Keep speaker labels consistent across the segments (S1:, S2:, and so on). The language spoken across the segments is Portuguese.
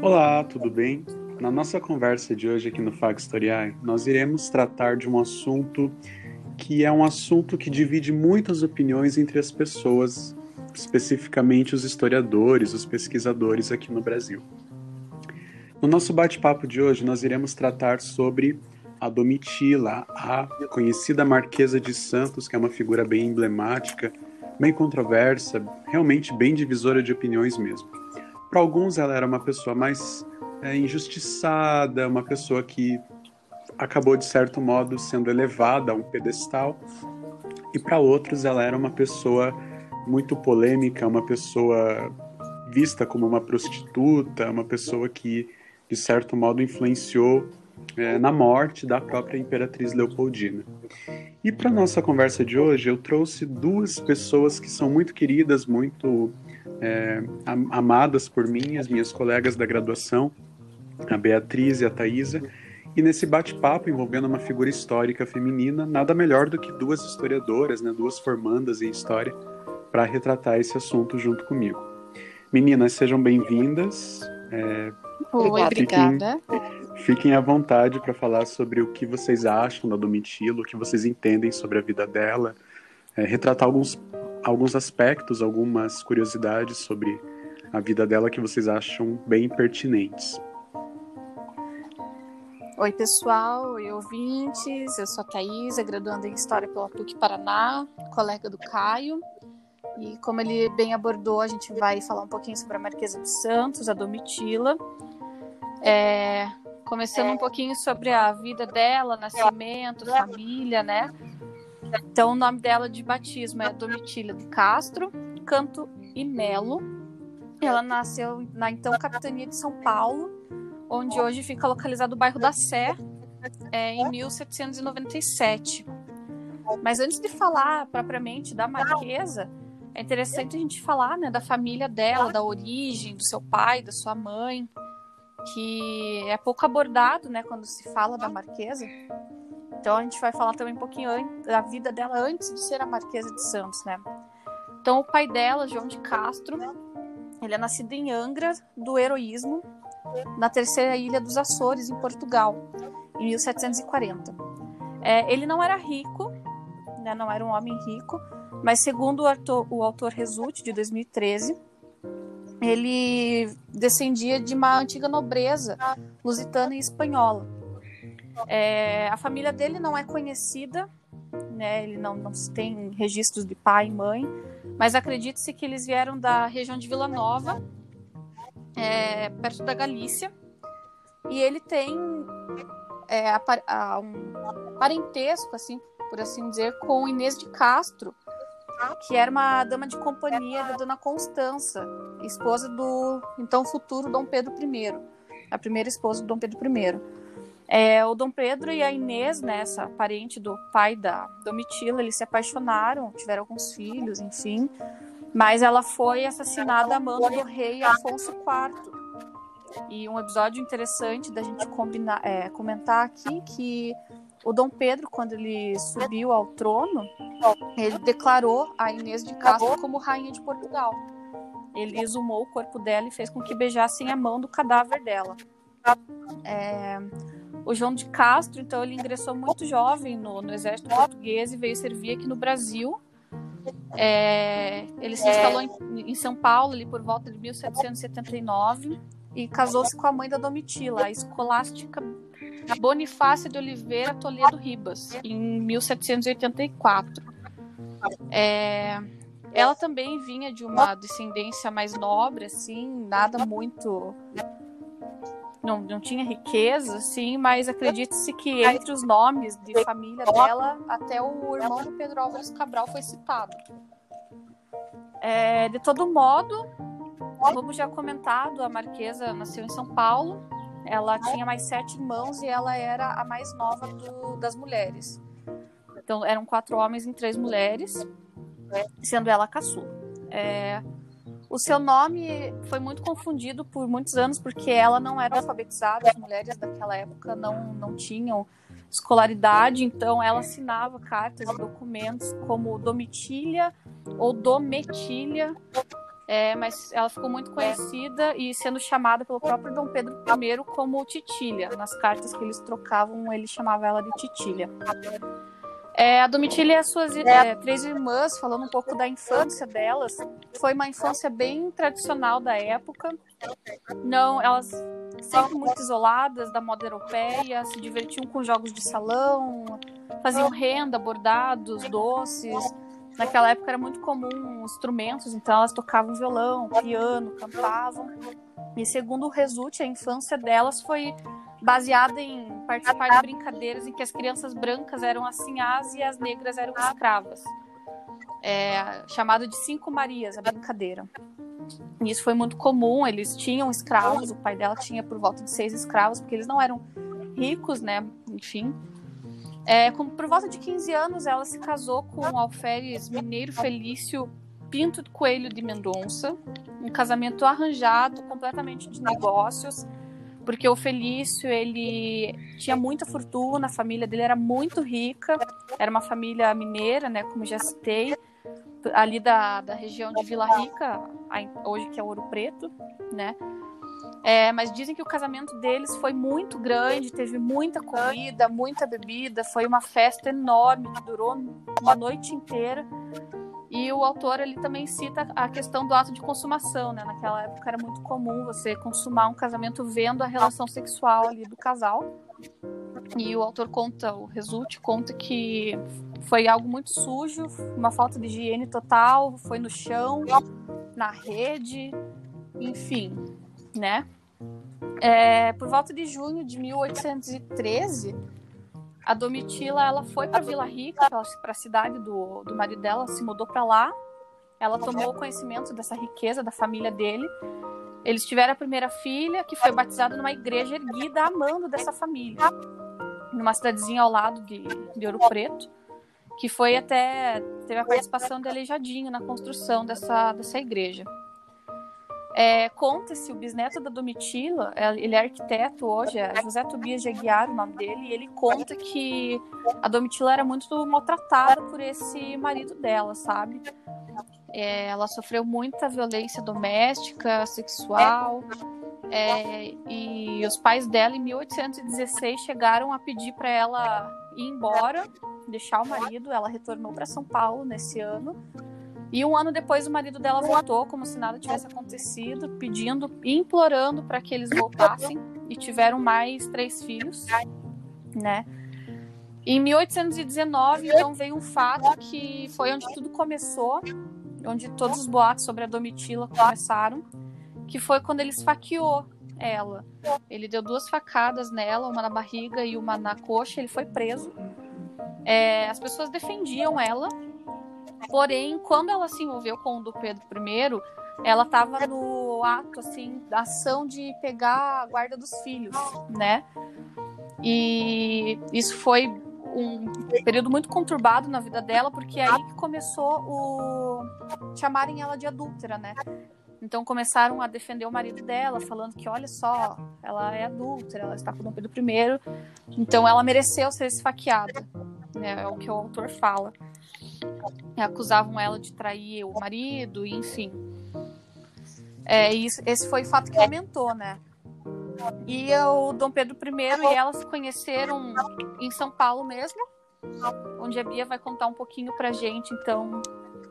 S1: Olá, tudo bem? Na nossa conversa de hoje aqui no Fag Historiae, nós iremos tratar de um assunto que é um assunto que divide muitas opiniões entre as pessoas, especificamente os historiadores, os pesquisadores aqui no Brasil. No nosso bate-papo de hoje, nós iremos tratar sobre a Domitila, a conhecida Marquesa de Santos, que é uma figura bem emblemática, bem controversa, realmente bem divisora de opiniões mesmo. Para alguns, ela era uma pessoa mais é, injustiçada, uma pessoa que acabou, de certo modo, sendo elevada a um pedestal. E para outros, ela era uma pessoa muito polêmica, uma pessoa vista como uma prostituta, uma pessoa que, de certo modo, influenciou é, na morte da própria imperatriz Leopoldina. E para nossa conversa de hoje, eu trouxe duas pessoas que são muito queridas, muito é, amadas por mim, as minhas colegas da graduação, a Beatriz e a Thaisa. E nesse bate-papo envolvendo uma figura histórica feminina, nada melhor do que duas historiadoras, né, duas formandas em história, para retratar esse assunto junto comigo. Meninas, sejam bem-vindas.
S2: É, Oi, obrigada.
S1: Fiquem à vontade para falar sobre o que vocês acham da Domitila, o que vocês entendem sobre a vida dela, é, retratar alguns alguns aspectos, algumas curiosidades sobre a vida dela que vocês acham bem pertinentes.
S2: Oi, pessoal, oi, ouvintes. Eu sou a Thaisa, graduanda em História pela PUC Paraná, colega do Caio. E como ele bem abordou, a gente vai falar um pouquinho sobre a Marquesa de Santos, a Domitila. É, começando um pouquinho sobre a vida dela, nascimento, família, né? Então, o nome dela de batismo é Domitília de Castro, Canto e Melo. Ela nasceu na então capitania de São Paulo, onde hoje fica localizado o bairro da Sé, é, em 1797. Mas antes de falar propriamente da Marquesa, é interessante a gente falar né, da família dela, da origem, do seu pai, da sua mãe, que é pouco abordado né, quando se fala da Marquesa. Então a gente vai falar também um pouquinho da vida dela antes de ser a Marquesa de Santos, né? Então o pai dela, João de Castro, ele é nascido em Angra do Heroísmo, na terceira ilha dos Açores, em Portugal, em 1740. É, ele não era rico, né, não era um homem rico, mas segundo o autor, o autor Resulte, de 2013, ele descendia de uma antiga nobreza lusitana e espanhola. É, a família dele não é conhecida, né? Ele não, não tem registros de pai e mãe, mas acredita-se que eles vieram da região de Vila Nova, é, perto da Galícia, e ele tem é, a, a, um parentesco, assim, por assim dizer, com Inês de Castro, que era uma dama de companhia da Dona Constança, esposa do então futuro Dom Pedro I, a primeira esposa do Dom Pedro I. É, o Dom Pedro e a Inês, né, essa parente do pai da Domitila, eles se apaixonaram, tiveram alguns filhos, enfim. Mas ela foi assassinada a mão do rei Afonso IV. E um episódio interessante da gente combinar, é, comentar aqui que o Dom Pedro, quando ele subiu ao trono, ele declarou a Inês de Castro como rainha de Portugal. Ele exumou o corpo dela e fez com que beijassem a mão do cadáver dela. É, o João de Castro, então, ele ingressou muito jovem no, no exército português e veio servir aqui no Brasil. É, ele se instalou em, em, São Paulo ali por volta de 1779 e casou-se com a mãe da Domitila, a escolástica Bonifácia de Oliveira Toledo Ribas, em 1784. É, ela também vinha de uma descendência mais nobre, assim, nada muito não, não tinha riqueza, sim, mas acredite-se que entre os nomes de família dela, até o irmão do Pedro Álvares Cabral foi citado. É, de todo modo, como já comentado, a Marquesa nasceu em São Paulo. Ela tinha mais sete irmãos e ela era a mais nova do, das mulheres. Então, eram quatro homens e três mulheres, sendo ela a caçula. É, o seu nome foi muito confundido por muitos anos porque ela não era alfabetizada, as mulheres daquela época não, não tinham escolaridade, então ela assinava cartas e documentos como Domitília ou Dometília, é, mas ela ficou muito conhecida e sendo chamada pelo próprio Dom Pedro I como Titília. Nas cartas que eles trocavam, ele chamava ela de Titília. É, a Domitília e as suas é, três irmãs, falando um pouco da infância delas, foi uma infância bem tradicional da época. Não, elas sempre muito isoladas da moda europeia, se divertiam com jogos de salão, faziam renda, bordados, doces. Naquela época era muito comum instrumentos, então elas tocavam violão, piano, cantavam. E segundo o Resulte, a infância delas foi baseada em participar de brincadeiras em que as crianças brancas eram assinhás e as negras eram escravas. É, chamado de Cinco Marias, a brincadeira. E isso foi muito comum, eles tinham escravos, o pai dela tinha por volta de seis escravos, porque eles não eram ricos, né? Enfim. É, com, por volta de 15 anos, ela se casou com o alferes mineiro Felício Pinto Coelho de Mendonça. Um casamento arranjado, completamente de negócios, porque o Felício, ele tinha muita fortuna, a família dele era muito rica, era uma família mineira, né, como já citei, ali da, da região de Vila Rica, hoje que é Ouro Preto, né, é, mas dizem que o casamento deles foi muito grande, teve muita comida, muita bebida, foi uma festa enorme que durou uma noite inteira. E o autor ele também cita a questão do ato de consumação, né? Naquela época era muito comum você consumar um casamento vendo a relação sexual ali do casal. E o autor conta, o Resulte conta que foi algo muito sujo, uma falta de higiene total, foi no chão, na rede, enfim, né? É, por volta de junho de 1813, a Domitila ela foi para Vila Rica, para a cidade do, do marido dela, se mudou para lá. Ela tomou conhecimento dessa riqueza da família dele. Eles tiveram a primeira filha, que foi batizada numa igreja erguida amando dessa família, numa cidadezinha ao lado de, de Ouro Preto, que foi até teve a participação de Aleijadinho na construção dessa, dessa igreja. É, Conta-se, o bisneto da Domitila, é, ele é arquiteto hoje, é José Tobias de Aguiar, o nome dele, e ele conta que a Domitila era muito maltratada por esse marido dela, sabe? É, ela sofreu muita violência doméstica, sexual, é, e os pais dela, em 1816, chegaram a pedir para ela ir embora, deixar o marido. Ela retornou para São Paulo nesse ano e um ano depois o marido dela voltou como se nada tivesse acontecido, pedindo, implorando para que eles voltassem e tiveram mais três filhos, né? Em 1819, então veio um fato que foi onde tudo começou, onde todos os boatos sobre a Domitila começaram, que foi quando ele esfaqueou ela. Ele deu duas facadas nela, uma na barriga e uma na coxa. Ele foi preso. É, as pessoas defendiam ela, Porém, quando ela se envolveu com o do Pedro I, ela estava no ato, assim, da ação de pegar a guarda dos filhos, né? E isso foi um período muito conturbado na vida dela, porque é aí que começou o chamarem ela de adúltera, né? Então começaram a defender o marido dela, falando que olha só, ela é adúltera, ela está com o Dom Pedro I, então ela mereceu ser esfaqueada, né? É o que o autor fala acusavam ela de trair o marido, enfim. É, isso, esse foi o fato que aumentou, né? E o Dom Pedro I e ela se conheceram em São Paulo mesmo, onde a Bia vai contar um pouquinho pra gente, então,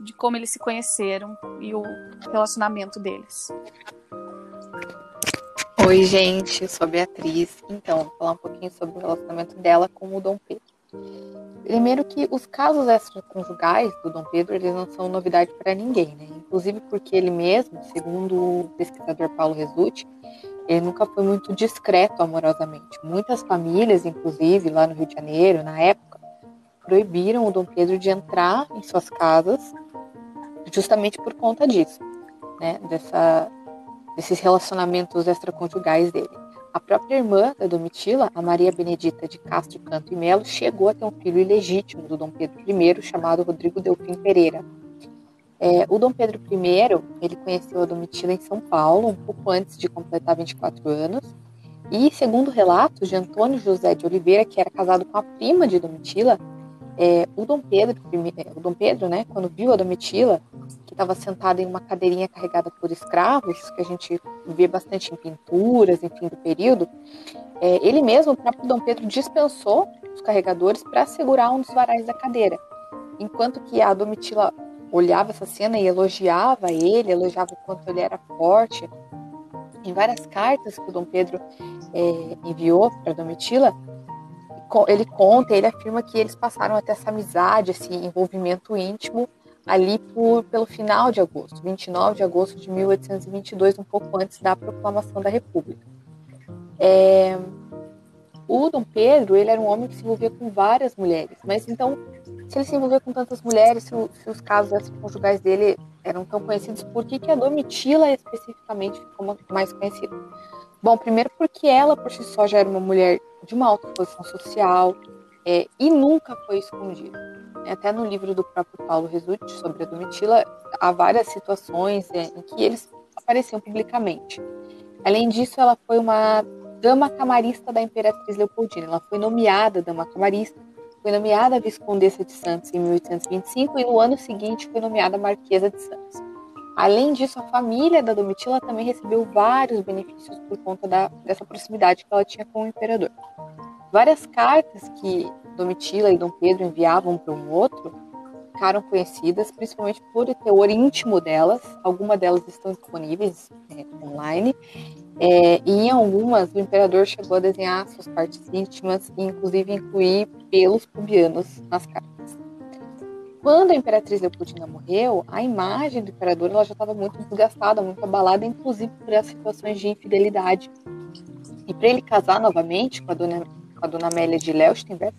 S2: de como eles se conheceram e o relacionamento deles.
S3: Oi, gente, eu sou a Beatriz. Então, vou falar um pouquinho sobre o relacionamento dela com o Dom Pedro. Primeiro que os casos extraconjugais do Dom Pedro, eles não são novidade para ninguém, né? Inclusive porque ele mesmo, segundo o pesquisador Paulo Resulti, ele nunca foi muito discreto amorosamente. Muitas famílias, inclusive lá no Rio de Janeiro, na época, proibiram o Dom Pedro de entrar em suas casas justamente por conta disso, né? Dessa, desses relacionamentos extraconjugais dele. A própria irmã da Domitila, a Maria Benedita de Castro Canto e Melo, chegou a ter um filho ilegítimo do Dom Pedro I, chamado Rodrigo Delfim Pereira. É, o Dom Pedro I, ele conheceu a Domitila em São Paulo, um pouco antes de completar 24 anos, e segundo relatos de Antônio José de Oliveira, que era casado com a prima de Domitila, é, o Dom Pedro, é, o Dom Pedro, né, quando viu a Domitila, que estava sentada em uma cadeirinha carregada por escravos, que a gente vê bastante em pinturas, enfim, do período, é, ele mesmo, o próprio Dom Pedro, dispensou os carregadores para segurar um dos varais da cadeira. Enquanto que a Domitila olhava essa cena e elogiava ele, elogiava o quanto ele era forte. Em várias cartas que o Dom Pedro é, enviou para Domitila, ele conta, ele afirma que eles passaram até essa amizade, esse envolvimento íntimo ali por, pelo final de agosto, 29 de agosto de 1822, um pouco antes da proclamação da República. É, o Dom Pedro, ele era um homem que se envolvia com várias mulheres, mas então, se ele se envolvia com tantas mulheres, se, se os casos conjugais dele eram tão conhecidos, por que, que a Domitila especificamente ficou mais conhecida? Bom, primeiro porque ela por si só já era uma mulher de uma alta posição social é, e nunca foi escondida. Até no livro do próprio Paulo Resutti sobre a Domitila, há várias situações é, em que eles apareciam publicamente. Além disso, ela foi uma dama camarista da Imperatriz Leopoldina. Ela foi nomeada dama camarista, foi nomeada Viscondessa de Santos em 1825 e no ano seguinte foi nomeada Marquesa de Santos. Além disso, a família da Domitila também recebeu vários benefícios por conta da, dessa proximidade que ela tinha com o imperador. Várias cartas que Domitila e Dom Pedro enviavam para um outro ficaram conhecidas, principalmente por teor íntimo delas. Algumas delas estão disponíveis é, online. É, e em algumas, o imperador chegou a desenhar suas partes íntimas e, inclusive, incluir pelos pubianos nas cartas. Quando a Imperatriz Leopoldina morreu, a imagem do imperador ela já estava muito desgastada, muito abalada, inclusive por as situações de infidelidade. E para ele casar novamente com a dona, com a dona Amélia de Leuchtenberg,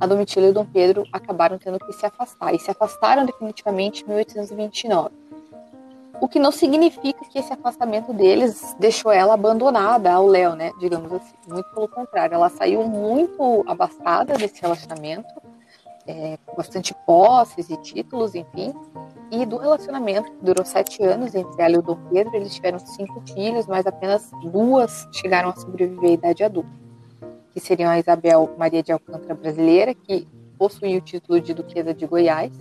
S3: a Domitila e o Dom Pedro acabaram tendo que se afastar, e se afastaram definitivamente em 1829. O que não significa que esse afastamento deles deixou ela abandonada ao Léo, né? Digamos assim. Muito pelo contrário, ela saiu muito abastada desse relacionamento é, bastante posses e títulos, enfim. E do relacionamento, que durou sete anos entre ela e o Dom Pedro, eles tiveram cinco filhos, mas apenas duas chegaram a sobreviver à idade adulta, que seriam a Isabel Maria de Alcântara brasileira, que possuía o título de Duquesa de Goiás,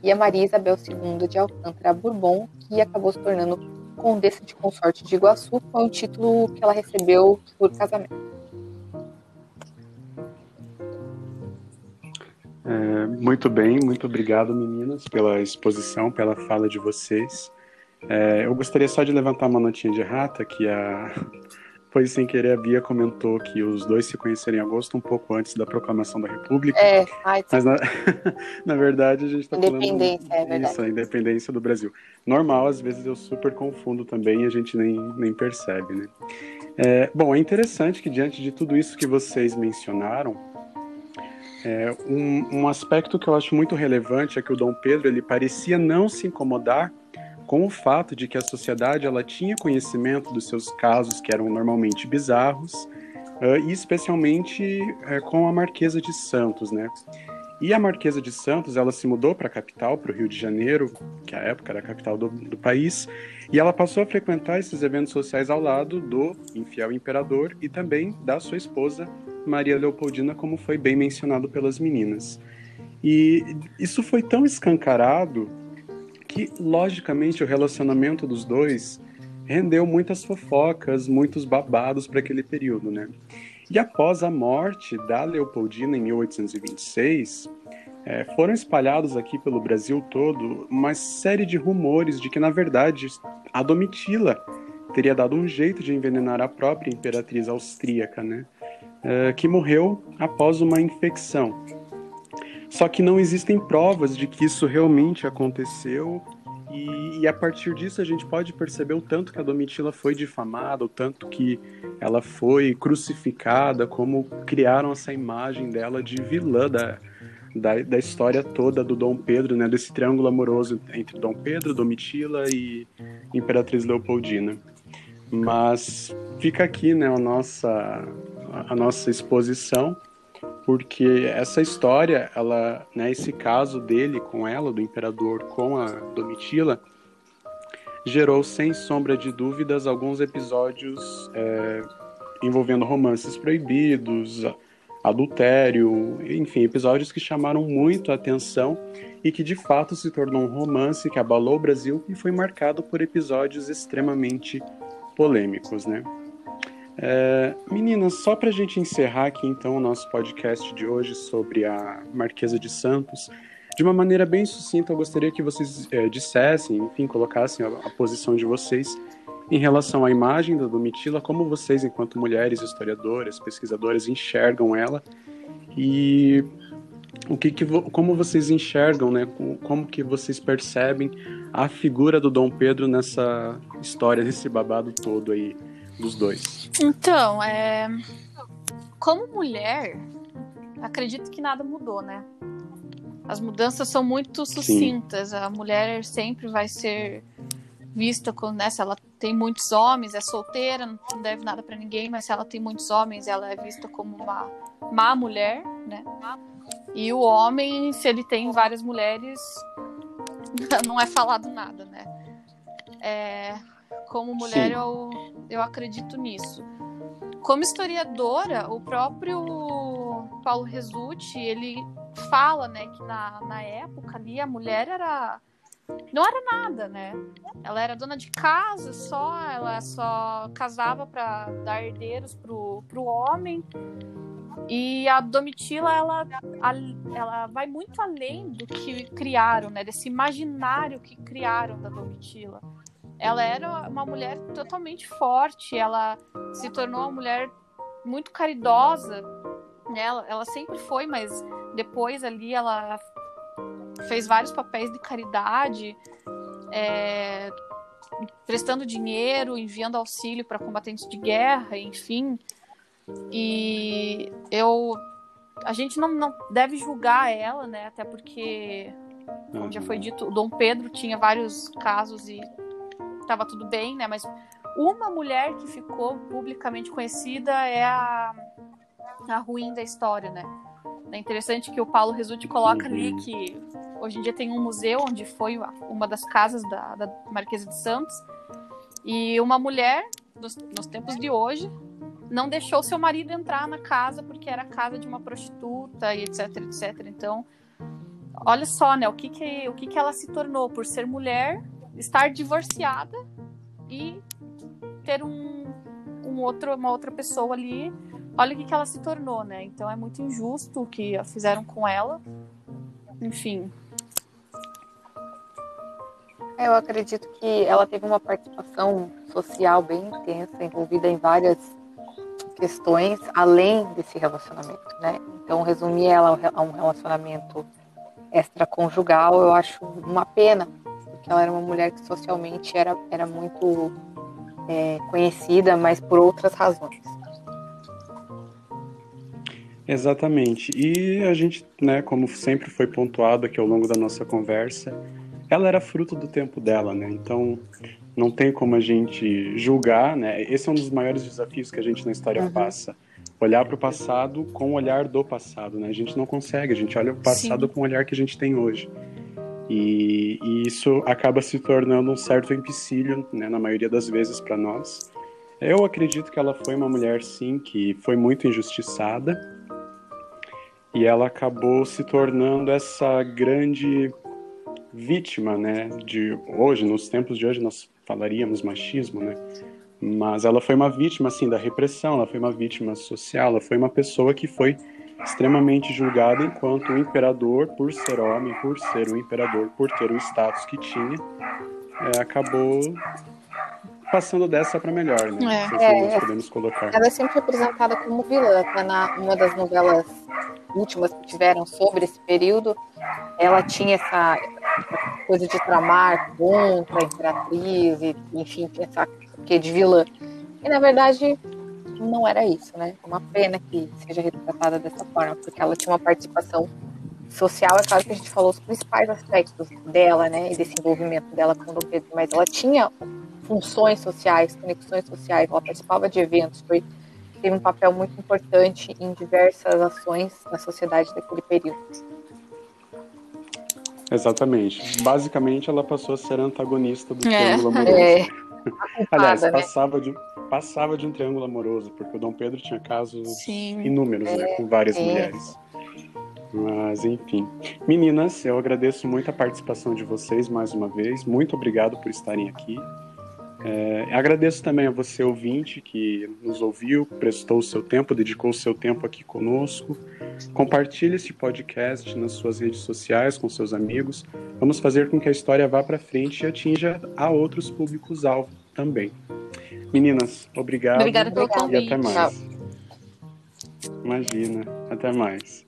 S3: e a Maria Isabel II de Alcântara Bourbon, que acabou se tornando Condessa de Consorte de Iguaçu, foi um título que ela recebeu por casamento.
S1: É, muito bem, muito obrigado, meninas, pela exposição, pela fala de vocês. É, eu gostaria só de levantar uma notinha de rata, que a. Pois sem querer, a Bia comentou que os dois se conheceram em agosto, um pouco antes da proclamação da República.
S3: É, ai,
S1: mas na, na verdade a gente está
S3: falando. Independência, é verdade.
S1: Isso, a independência do Brasil. Normal, às vezes eu super confundo também e a gente nem, nem percebe, né? É, bom, é interessante que diante de tudo isso que vocês mencionaram, é, um, um, aspecto que eu acho muito relevante é que o Dom Pedro ele parecia não se incomodar com o fato de que a sociedade ela tinha conhecimento dos seus casos que eram normalmente bizarros uh, e especialmente uh, com a Marquesa de Santos, né? E a Marquesa de Santos ela se mudou para a capital, para o Rio de Janeiro, que à época era a capital do, do país, e ela passou a frequentar esses eventos sociais ao lado do infiel imperador e também da sua esposa Maria Leopoldina, como foi bem mencionado pelas meninas. E isso foi tão escancarado que, logicamente, o relacionamento dos dois rendeu muitas fofocas, muitos babados para aquele período, né? E após a morte da Leopoldina em 1826, é, foram espalhados aqui pelo Brasil todo uma série de rumores de que, na verdade, a Domitila teria dado um jeito de envenenar a própria imperatriz austríaca, né? É, que morreu após uma infecção. Só que não existem provas de que isso realmente aconteceu. E, e, a partir disso a gente pode perceber o tanto que a Domitila foi difamada, o tanto que ela foi crucificada, como criaram essa imagem dela de vilã da, da, da história toda do Dom Pedro, né, desse triângulo amoroso entre Dom Pedro, Domitila e Imperatriz Leopoldina. Mas fica aqui né, a, nossa, a nossa exposição, porque essa história, ela, né, esse caso dele com ela, do imperador com a Domitila, gerou sem sombra de dúvidas alguns episódios é, envolvendo romances proibidos, adultério, enfim, episódios que chamaram muito a atenção e que de fato se tornou um romance que abalou o Brasil e foi marcado por episódios extremamente polêmicos, né? É, meninas, só para a gente encerrar aqui então o nosso podcast de hoje sobre a Marquesa de Santos, de uma maneira bem sucinta, eu gostaria que vocês é, dissessem, enfim, colocassem a, a, posição de vocês em relação à imagem da Domitila, como vocês, enquanto mulheres historiadoras, pesquisadoras, enxergam ela e o que, que como vocês enxergam, né? Como que vocês percebem a figura do Dom Pedro nessa história, nesse babado todo aí dos dois?
S2: Então, é... como mulher, acredito que nada mudou, né? As mudanças são muito sucintas. Sim. A mulher sempre vai ser vista como, né, se ela tem muitos homens, é solteira, não deve nada para ninguém, mas se ela tem muitos homens, ela é vista como uma má mulher, né? E o homem, se ele tem várias mulheres, não é falado nada, né? É, como mulher, eu, eu acredito nisso. Como historiadora, o próprio Paulo Resutti, ele fala, né, que na, na época ali a mulher era não era nada, né? Ela era dona de casa só, ela só casava para dar herdeiros pro, pro homem. E a Domitila, ela, ela vai muito além do que criaram, né? Desse imaginário que criaram da Domitila. Ela era uma mulher totalmente forte, ela se tornou uma mulher muito caridosa, né? Ela, ela sempre foi, mas depois ali ela fez vários papéis de caridade, é, prestando dinheiro, enviando auxílio para combatentes de guerra, enfim. E eu. A gente não, não deve julgar ela, né? Até porque, como já foi dito, o Dom Pedro tinha vários casos e estava tudo bem, né? Mas uma mulher que ficou publicamente conhecida é a, a ruim da história, né? É interessante que o Paulo Resulti coloca ali uhum. que hoje em dia tem um museu onde foi uma das casas da, da Marquesa de Santos e uma mulher nos, nos tempos de hoje não deixou seu marido entrar na casa porque era a casa de uma prostituta e etc, etc. Então, olha só, né, o que que, o que que ela se tornou por ser mulher estar divorciada e ter um, um outro, uma outra pessoa ali. Olha o que, que ela se tornou, né? Então é muito injusto o que fizeram com ela. Enfim.
S3: Eu acredito que ela teve uma participação social bem intensa, envolvida em várias questões além desse relacionamento, né? Então resumir ela a um relacionamento extraconjugal, eu acho uma pena, ela era uma mulher que socialmente era, era muito é, conhecida, mas por outras razões.
S1: Exatamente. E a gente, né, como sempre foi pontuado aqui ao longo da nossa conversa, ela era fruto do tempo dela, né? Então, não tem como a gente julgar, né? Esse é um dos maiores desafios que a gente na história uhum. passa. Olhar para o passado com o olhar do passado, né? A gente não consegue, a gente olha o passado Sim. com o olhar que a gente tem hoje. E, e isso acaba se tornando um certo empecilho, né, na maioria das vezes para nós. Eu acredito que ela foi uma mulher, sim, que foi muito injustiçada. E ela acabou se tornando essa grande vítima, né, de hoje, nos tempos de hoje nós falaríamos machismo, né? Mas ela foi uma vítima, assim, da repressão, ela foi uma vítima social, ela foi uma pessoa que foi extremamente julgado enquanto o imperador, por ser homem, por ser o imperador, por ter o status que tinha, é, acabou passando dessa para melhor, né? É, é,
S3: nós podemos colocar. Ela é sempre apresentada como vilã, até na uma das novelas últimas que tiveram sobre esse período, ela tinha essa, essa coisa de tramar contra a imperatriz, e, enfim, essa que de vilã. E na verdade não era isso, né? É uma pena que seja retratada dessa forma, porque ela tinha uma participação social, é claro que a gente falou os principais aspectos dela, né, e desse envolvimento dela com o Dom Pedro, mas ela tinha funções sociais, conexões sociais, ela participava de eventos, foi, teve um papel muito importante em diversas ações na sociedade daquele período.
S1: Exatamente. Basicamente, ela passou a ser antagonista do é. triângulo amoroso. É. Aliás, né? passava de passava de um triângulo amoroso, porque o Dom Pedro tinha casos
S2: Sim.
S1: inúmeros, né, com várias
S3: É.
S1: mulheres. Mas, enfim. Meninas, eu agradeço muito a participação de vocês mais uma vez. Muito obrigado por estarem aqui. É, agradeço também a você, ouvinte, que nos ouviu, prestou o seu tempo, dedicou o seu tempo aqui conosco. Compartilhe esse podcast nas suas redes sociais, com seus amigos. Vamos fazer com que a história vá para frente e atinja a outros públicos-alvo também. Meninas, obrigado.
S2: Obrigada pelo
S3: Obrigada.
S1: E até
S2: convite.
S1: mais. Imagina. Até mais.